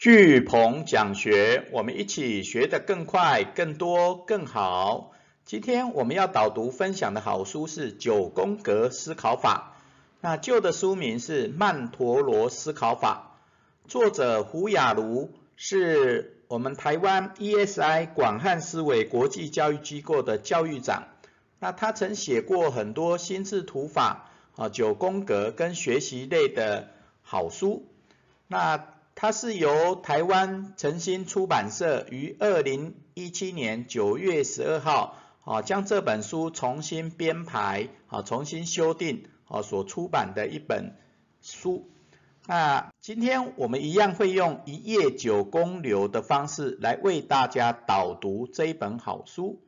巨鹏讲学，我们一起学得更快、更多、更好。今天我们要导读分享的好书是《九宫格思考法》，那旧的书名是《曼陀罗思考法》，作者胡雅茹是我们台湾 ESI 广汉思维国际教育机构的教育长。那他曾写过很多心智图法啊、九宫格跟学习类的好书。那它是由台湾诚心出版社于二零一七年九月十二号啊将这本书重新编排啊重新修订啊所出版的一本书。那今天我们一样会用一页九宫流的方式来为大家导读这一本好书。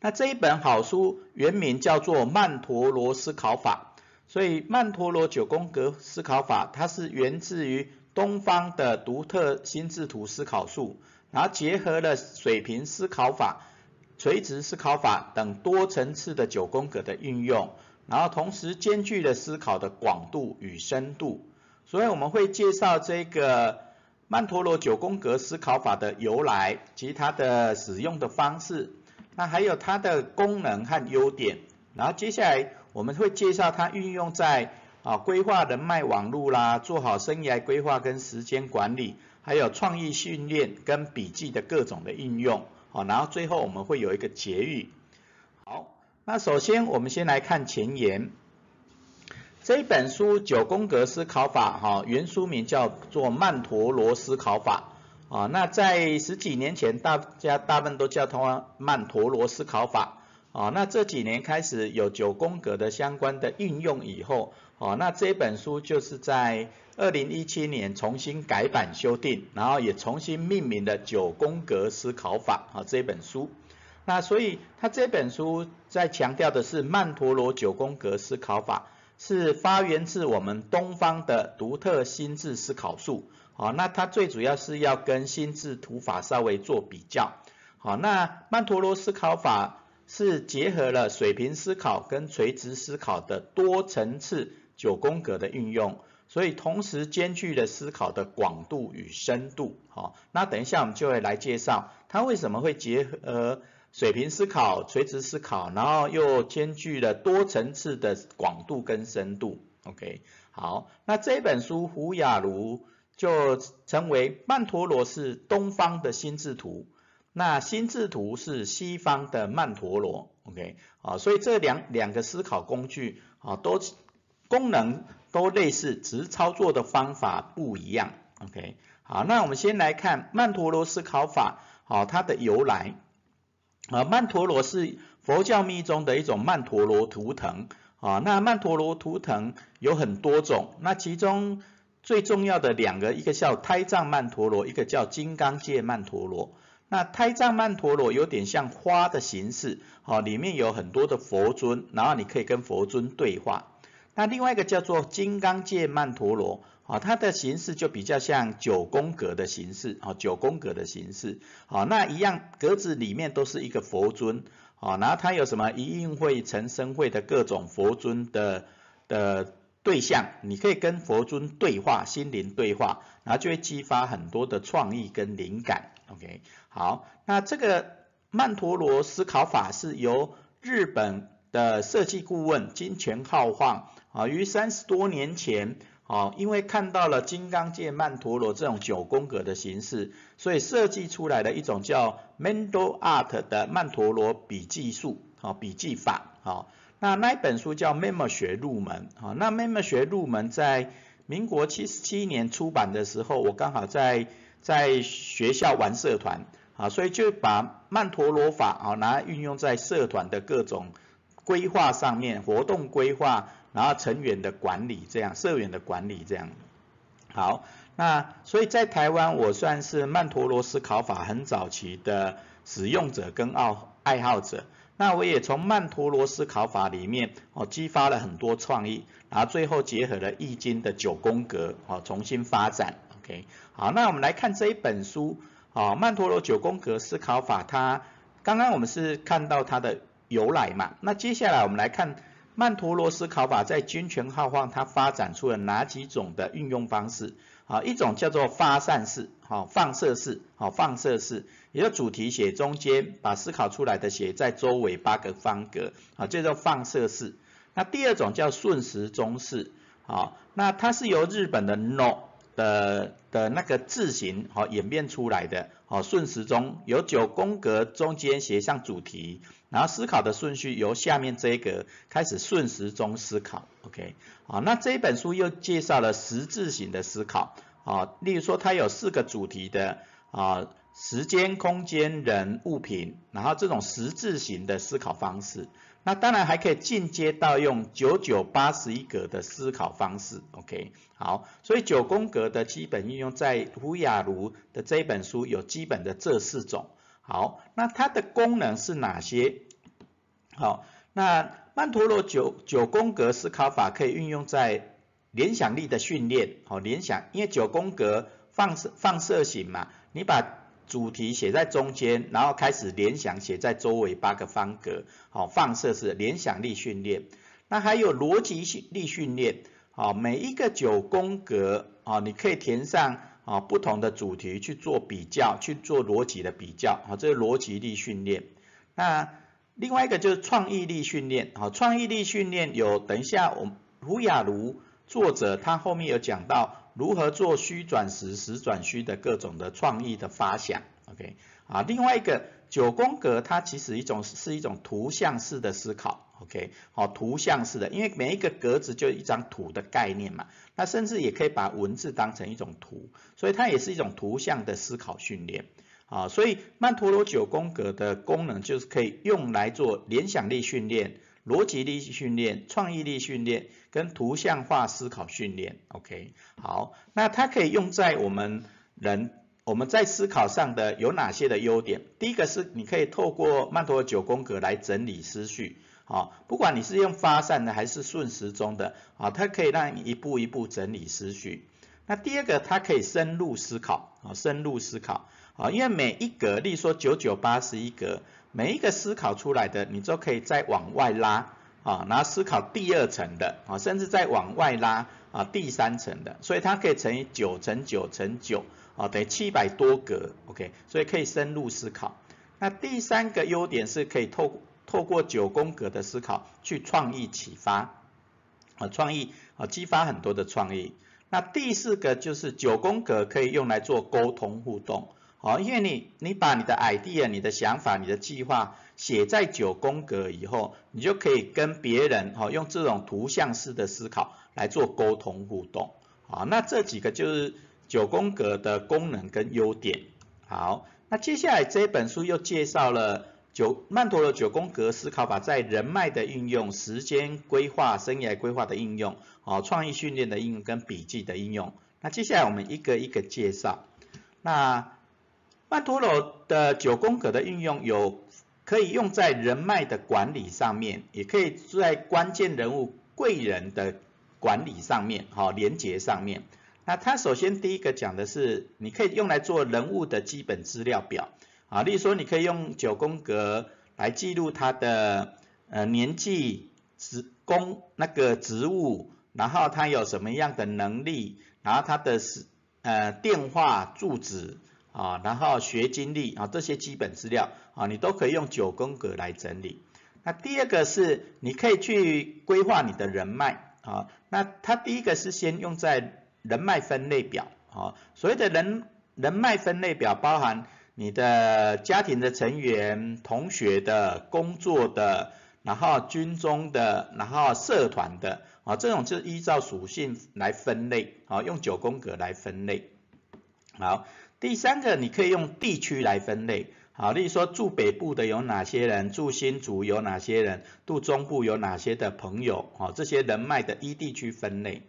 那这一本好书原名叫做《曼陀罗思考法》，所以曼陀罗九宫格思考法它是源自于。东方的独特心智图思考术，然后结合了水平思考法、垂直思考法等多层次的九宫格的运用，然后同时兼具了思考的广度与深度。所以我们会介绍这个曼陀罗九宫格思考法的由来及它的使用的方式，那还有它的功能和优点。然后接下来我们会介绍它运用在。啊，规划人脉网络啦，做好生涯规划跟时间管理，还有创意训练跟笔记的各种的应用。好，然后最后我们会有一个结语。好，那首先我们先来看前言。这本书九宫格思考法，哈，原书名叫做曼陀罗思考法。啊，那在十几年前，大家大部分都叫它曼陀罗思考法。啊，那这几年开始有九宫格的相关的运用以后。哦，那这本书就是在二零一七年重新改版修订，然后也重新命名的九宫格思考法啊这本书。那所以它这本书在强调的是曼陀罗九宫格思考法，是发源自我们东方的独特心智思考术。好，那它最主要是要跟心智图法稍微做比较。好，那曼陀罗思考法是结合了水平思考跟垂直思考的多层次。九宫格的运用，所以同时兼具了思考的广度与深度。好，那等一下我们就会来介绍它为什么会结合水平思考、垂直思考，然后又兼具了多层次的广度跟深度。OK，好，那这本书胡雅茹就称为曼陀罗是东方的心智图，那心智图是西方的曼陀罗。OK，好，所以这两两个思考工具啊都。功能都类似，只是操作的方法不一样。OK，好，那我们先来看曼陀罗思考法，好，它的由来。啊，曼陀罗是佛教密宗的一种曼陀罗图腾。啊，那曼陀罗图腾有很多种，那其中最重要的两个，一个叫胎藏曼陀罗，一个叫金刚界曼陀罗。那胎藏曼陀罗有点像花的形式，哦，里面有很多的佛尊，然后你可以跟佛尊对话。那另外一个叫做金刚界曼陀罗，啊，它的形式就比较像九宫格的形式，啊，九宫格的形式，啊，那一样格子里面都是一个佛尊，啊，然后它有什么一应会成生会的各种佛尊的的对象，你可以跟佛尊对话，心灵对话，然后就会激发很多的创意跟灵感，OK，好，那这个曼陀罗思考法是由日本的设计顾问金泉浩晃。啊，于三十多年前，啊，因为看到了金刚界曼陀罗这种九宫格的形式，所以设计出来的一种叫 Mental Art 的曼陀罗笔记术，啊，笔记法，啊，那那一本书叫《Memo 学入门》，啊，那《Memo 学入门》在民国七十七年出版的时候，我刚好在在学校玩社团，啊，所以就把曼陀罗法，啊，拿来运用在社团的各种规划上面，活动规划。然后成员的管理，这样社员的管理这样。好，那所以在台湾，我算是曼陀罗思考法很早期的使用者跟爱爱好者。那我也从曼陀罗思考法里面哦，激发了很多创意，然后最后结合了易经的九宫格哦，重新发展。OK，好，那我们来看这一本书哦，曼陀罗九宫格思考法，它刚刚我们是看到它的由来嘛，那接下来我们来看。曼陀罗思考法在军权浩晃，它发展出了哪几种的运用方式？啊，一种叫做发散式，好，放射式，好，放射式，也就主题写中间，把思考出来的写在周围八个方格，啊，这叫放射式。那第二种叫顺时钟式，好，那它是由日本的 no 的的那个字形好演变出来的，好顺时钟有九宫格中间写上主题，然后思考的顺序由下面这一格开始顺时钟思考，OK，好，那这一本书又介绍了十字形的思考，啊，例如说它有四个主题的啊时间、空间、人、物品，然后这种十字形的思考方式。那当然还可以进阶到用九九八十一格的思考方式，OK，好，所以九宫格的基本应用在胡雅茹的这一本书有基本的这四种，好，那它的功能是哪些？好，那曼陀罗九九宫格思考法可以运用在联想力的训练，好，联想，因为九宫格放射放射型嘛，你把主题写在中间，然后开始联想写在周围八个方格，好，放射式联想力训练。那还有逻辑力训练，好，每一个九宫格，啊，你可以填上啊不同的主题去做比较，去做逻辑的比较，好，这是逻辑力训练。那另外一个就是创意力训练，好，创意力训练有，等一下我胡雅茹作者他后面有讲到。如何做虚转实、实转虚的各种的创意的发想，OK，啊，另外一个九宫格它其实一种是一种图像式的思考，OK，好，图像式的，因为每一个格子就一张图的概念嘛，那甚至也可以把文字当成一种图，所以它也是一种图像的思考训练，啊，所以曼陀罗九宫格的功能就是可以用来做联想力训练。逻辑力训练、创意力训练跟图像化思考训练，OK，好，那它可以用在我们人我们在思考上的有哪些的优点？第一个是你可以透过曼陀罗九宫格来整理思绪，好，不管你是用发散的还是顺时钟的，啊，它可以让你一步一步整理思绪。那第二个，它可以深入思考，啊，深入思考，啊，因为每一格，例如说九九八十一格。每一个思考出来的，你都可以再往外拉啊，然后思考第二层的啊，甚至再往外拉啊，第三层的，所以它可以乘以九乘九乘九啊，等于七百多格，OK，所以可以深入思考。那第三个优点是可以透透过九宫格的思考去创意启发啊，创意啊，激发很多的创意。那第四个就是九宫格可以用来做沟通互动。好，因为你你把你的 idea、你的想法、你的计划写在九宫格以后，你就可以跟别人哈用这种图像式的思考来做沟通互动。好，那这几个就是九宫格的功能跟优点。好，那接下来这本书又介绍了九曼陀罗九宫格思考法在人脉的运用、时间规划、生涯规划的应用、哦创意训练的应用跟笔记的应用。那接下来我们一个一个介绍。那曼陀罗的九宫格的运用有可以用在人脉的管理上面，也可以在关键人物贵人的管理上面，好连接上面。那它首先第一个讲的是，你可以用来做人物的基本资料表，啊，例如说你可以用九宫格来记录他的呃年纪、职工那个职务，然后他有什么样的能力，然后他的是呃电话住址。啊，然后学经历啊，这些基本资料啊，你都可以用九宫格来整理。那第二个是，你可以去规划你的人脉啊。那它第一个是先用在人脉分类表啊，所谓的人人脉分类表包含你的家庭的成员、同学的、工作的，然后军中的，然后社团的啊，这种是依照属性来分类啊，用九宫格来分类。好。第三个，你可以用地区来分类，好，例如说住北部的有哪些人，住新竹有哪些人，住中部有哪些的朋友，好，这些人脉的一地区分类。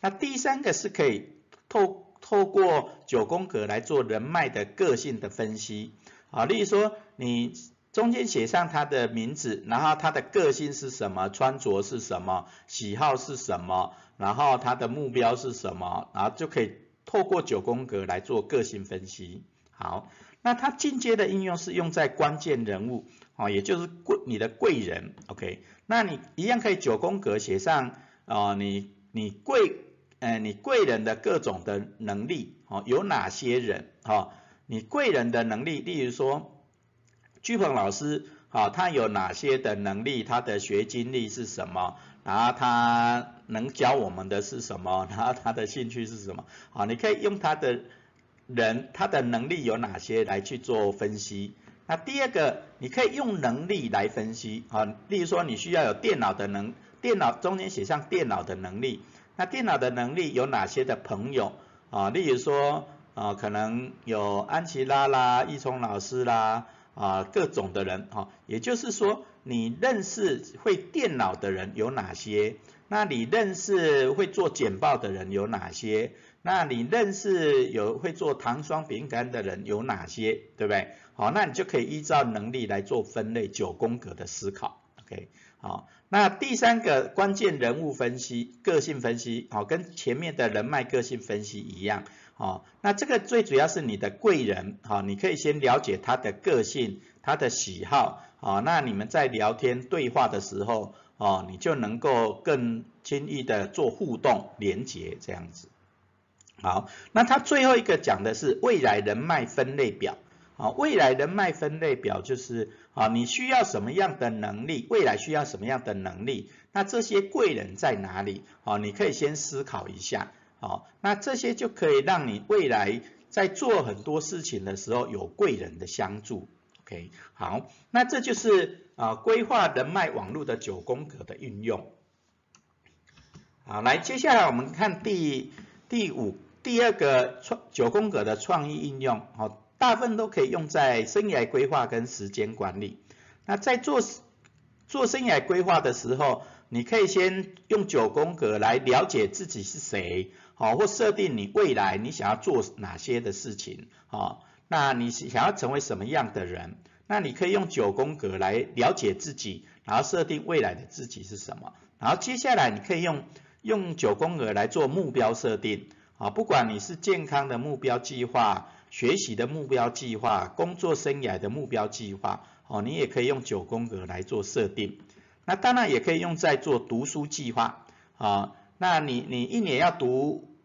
那第三个是可以透透过九宫格来做人脉的个性的分析，啊，例如说你中间写上他的名字，然后他的个性是什么，穿着是什么，喜好是什么，然后他的目标是什么，然后就可以。透过九宫格来做个性分析，好，那它进阶的应用是用在关键人物，哦，也就是贵你的贵人，OK，那你一样可以九宫格写上，哦，你你贵，呃，你贵人的各种的能力，哦，有哪些人，哦，你贵人的能力，例如说，居鹏老师，啊，他有哪些的能力，他的学经历是什么，然后他能教我们的是什么，然后他的兴趣是什么，好，你可以用他的人，他的能力有哪些来去做分析。那第二个，你可以用能力来分析，啊，例如说你需要有电脑的能，电脑中间写上电脑的能力。那电脑的能力有哪些的朋友啊？例如说啊，可能有安琪拉啦、易聪老师啦啊，各种的人哈。也就是说，你认识会电脑的人有哪些？那你认识会做简报的人有哪些？那你认识有会做糖霜饼干的人有哪些？对不对？好，那你就可以依照能力来做分类九宫格的思考。OK。好，那第三个关键人物分析、个性分析，好，跟前面的人脉个性分析一样，好，那这个最主要是你的贵人，好，你可以先了解他的个性、他的喜好，好，那你们在聊天对话的时候，哦，你就能够更轻易的做互动连接这样子。好，那他最后一个讲的是未来人脉分类表。啊，未来人脉分类表就是啊，你需要什么样的能力，未来需要什么样的能力，那这些贵人在哪里？啊，你可以先思考一下，好，那这些就可以让你未来在做很多事情的时候有贵人的相助。OK，好，那这就是啊规划人脉网络的九宫格的运用。好，来，接下来我们看第第五第二个创九宫格的创意应用，好。大部分都可以用在生涯规划跟时间管理。那在做做生涯规划的时候，你可以先用九宫格来了解自己是谁，好，或设定你未来你想要做哪些的事情，好，那你想要成为什么样的人？那你可以用九宫格来了解自己，然后设定未来的自己是什么。然后接下来你可以用用九宫格来做目标设定，啊，不管你是健康的目标计划。学习的目标计划、工作生涯的目标计划，哦，你也可以用九宫格来做设定。那当然也可以用在做读书计划，啊，那你你一年要读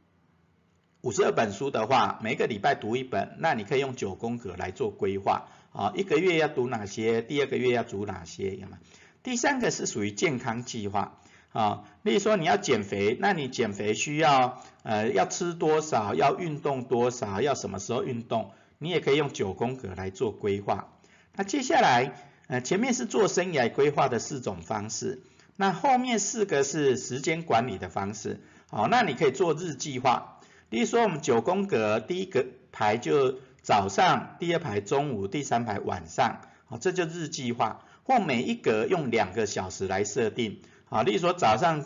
五十二本书的话，每个礼拜读一本，那你可以用九宫格来做规划，啊，一个月要读哪些？第二个月要读哪些？有吗？第三个是属于健康计划。啊，例如说你要减肥，那你减肥需要呃要吃多少，要运动多少，要什么时候运动，你也可以用九宫格来做规划。那接下来呃前面是做生涯规划的四种方式，那后面四个是时间管理的方式。好，那你可以做日计划，例如说我们九宫格第一个排就早上，第二排中午，第三排晚上，好，这就日计划，或每一格用两个小时来设定。好，例如说早上，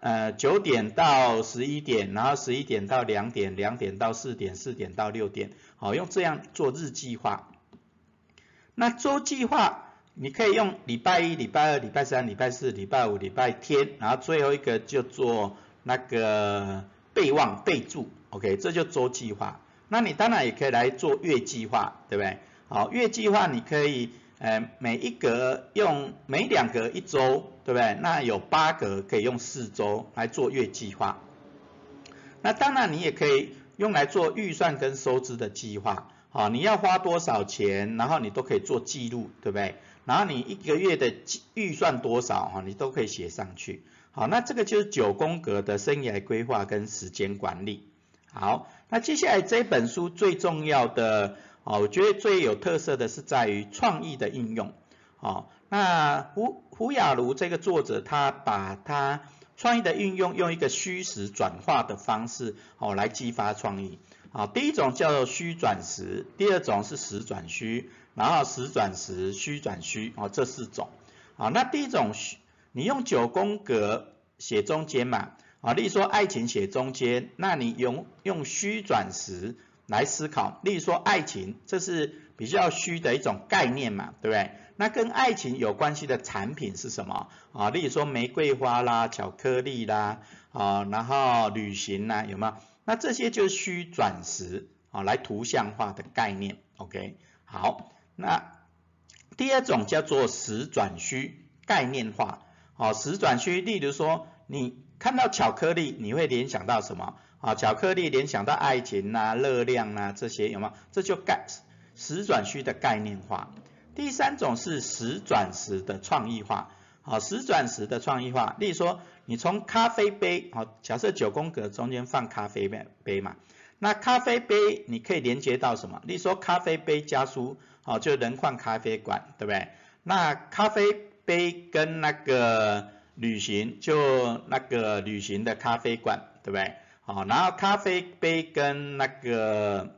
呃九点到十一点，然后十一点到两点，两点到四点，四点到六点，好，用这样做日计划。那周计划，你可以用礼拜一、礼拜二、礼拜三、礼拜四、礼拜五、礼拜天，然后最后一个就做那个备忘备注，OK，这就周计划。那你当然也可以来做月计划，对不对？好，月计划你可以。呃，每一格用每两格一周，对不对？那有八格可以用四周来做月计划。那当然你也可以用来做预算跟收支的计划。好，你要花多少钱，然后你都可以做记录，对不对？然后你一个月的预算多少，哈，你都可以写上去。好，那这个就是九宫格的生涯规划跟时间管理。好，那接下来这本书最重要的。哦，我觉得最有特色的是在于创意的应用。哦，那胡胡雅茹这个作者，他把他创意的运用用一个虚实转化的方式，哦，来激发创意。好，第一种叫做虚转实，第二种是实转虚，然后实转实，虚转虚，哦，这四种。好，那第一种，你用九宫格写中间嘛，啊，例如说爱情写中间，那你用用虚转实。来思考，例如说爱情，这是比较虚的一种概念嘛，对不对？那跟爱情有关系的产品是什么啊？例如说玫瑰花啦、巧克力啦，啊，然后旅行啦，有没有？那这些就是虚转实啊，来图像化的概念。OK，好，那第二种叫做实转虚概念化，好，实转虚，例如说你看到巧克力，你会联想到什么？啊，巧克力联想到爱情呐、热量呐这些有吗？这就概实转虚的概念化。第三种是实转实的创意化。好，十转十的创意化，例如说，你从咖啡杯，好，假设九宫格中间放咖啡杯杯嘛，那咖啡杯你可以连接到什么？例如说，咖啡杯加书，好，就人换咖啡馆，对不对？那咖啡杯跟那个旅行，就那个旅行的咖啡馆，对不对？好，然后咖啡杯跟那个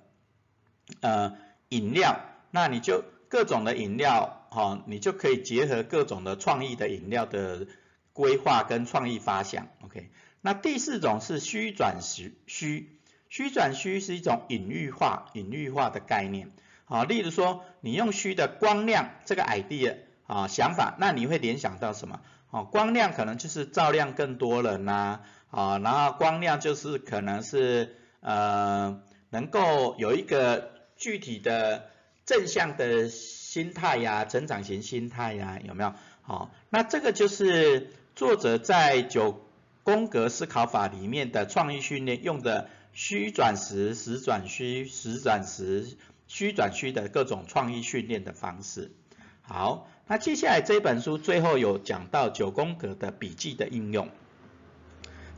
呃饮料，那你就各种的饮料，哈，你就可以结合各种的创意的饮料的规划跟创意发想，OK。那第四种是虚转实虚，虚转虚是一种隐喻化、隐喻化的概念，好，例如说你用虚的光亮这个 idea 啊想法，那你会联想到什么？哦，光亮可能就是照亮更多人呐。啊，然后光亮就是可能是呃能够有一个具体的正向的心态呀，成长型心态呀，有没有？好，那这个就是作者在九宫格思考法里面的创意训练用的虚转实、实转虚、实转实、虚转虚的各种创意训练的方式。好，那接下来这本书最后有讲到九宫格的笔记的应用。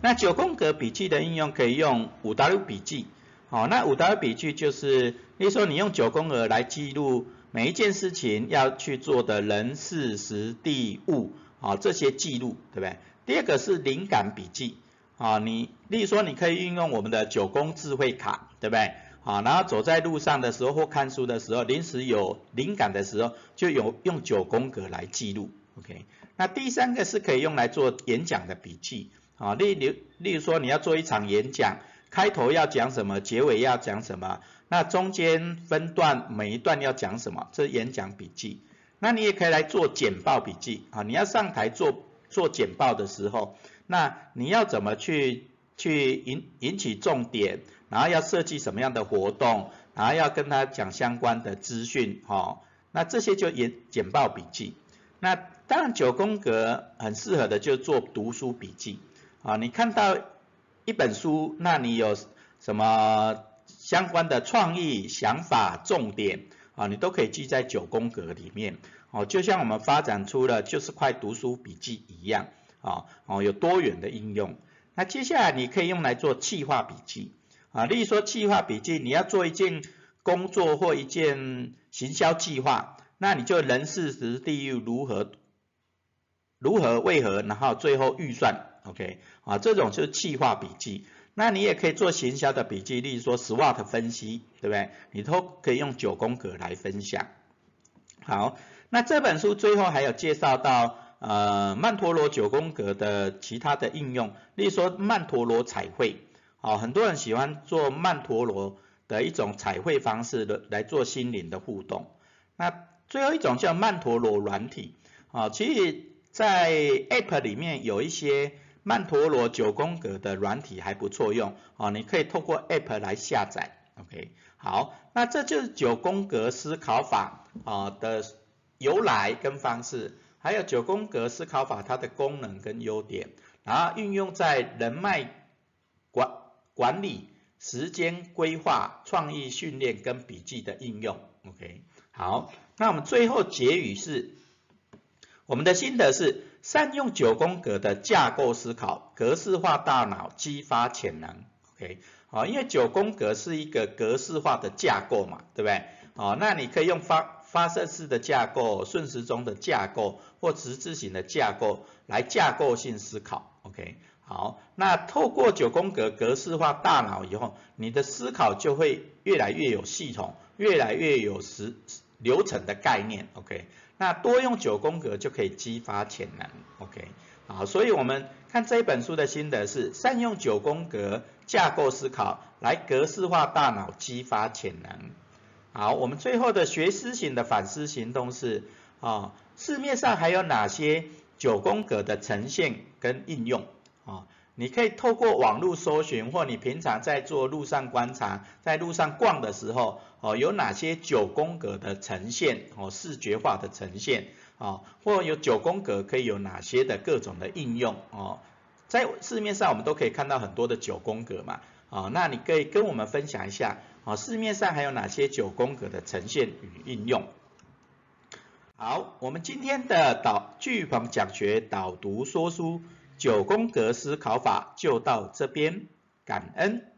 那九宫格笔记的应用可以用五 W 笔记，好，那五 W 笔记就是，例如说你用九宫格来记录每一件事情要去做的人事时地物，啊，这些记录，对不对？第二个是灵感笔记，啊，你例如说你可以运用我们的九宫智慧卡，对不对？啊，然后走在路上的时候或看书的时候，临时有灵感的时候，就有用九宫格来记录，OK？那第三个是可以用来做演讲的笔记。啊，例如例如说你要做一场演讲，开头要讲什么，结尾要讲什么，那中间分段每一段要讲什么，这演讲笔记。那你也可以来做简报笔记啊，你要上台做做简报的时候，那你要怎么去去引引起重点，然后要设计什么样的活动，然后要跟他讲相关的资讯，哈，那这些就演简报笔记。那当然九宫格很适合的就做读书笔记。啊，你看到一本书，那你有什么相关的创意想法重点啊？你都可以记在九宫格里面哦，就像我们发展出了就是块读书笔记一样啊哦，有多元的应用。那接下来你可以用来做计划笔记啊，例如说计划笔记，你要做一件工作或一件行销计划，那你就人事时地又如何如何为何，然后最后预算。OK，啊，这种就是计划笔记。那你也可以做行销的笔记，例如说 SWOT 分析，对不对？你都可以用九宫格来分享。好，那这本书最后还有介绍到呃曼陀罗九宫格的其他的应用，例如说曼陀罗彩绘，哦，很多人喜欢做曼陀罗的一种彩绘方式的来做心灵的互动。那最后一种叫曼陀罗软体，啊，其实在 App 里面有一些。曼陀罗九宫格的软体还不错用哦，你可以透过 App 来下载，OK，好，那这就是九宫格思考法啊的由来跟方式，还有九宫格思考法它的功能跟优点，然后运用在人脉管管理、时间规划、创意训练跟笔记的应用，OK，好，那我们最后结语是，我们的心得是。善用九宫格的架构思考，格式化大脑，激发潜能。OK，好，因为九宫格是一个格式化的架构嘛，对不对？好，那你可以用发发射式的架构、顺时钟的架构或十字形的架构来架构性思考。OK，好，那透过九宫格格式化大脑以后，你的思考就会越来越有系统，越来越有时流程的概念。OK。那多用九宫格就可以激发潜能，OK，好，所以我们看这一本书的心得是善用九宫格架构思考来格式化大脑，激发潜能。好，我们最后的学思型的反思行动是啊，市面上还有哪些九宫格的呈现跟应用啊？你可以透过网络搜寻，或你平常在做路上观察，在路上逛的时候，哦，有哪些九宫格的呈现，哦，视觉化的呈现，哦，或有九宫格可以有哪些的各种的应用，哦，在市面上我们都可以看到很多的九宫格嘛，哦，那你可以跟我们分享一下，哦，市面上还有哪些九宫格的呈现与应用？好，我们今天的导巨鹏讲学导读说书。九宫格思考法就到这边感恩。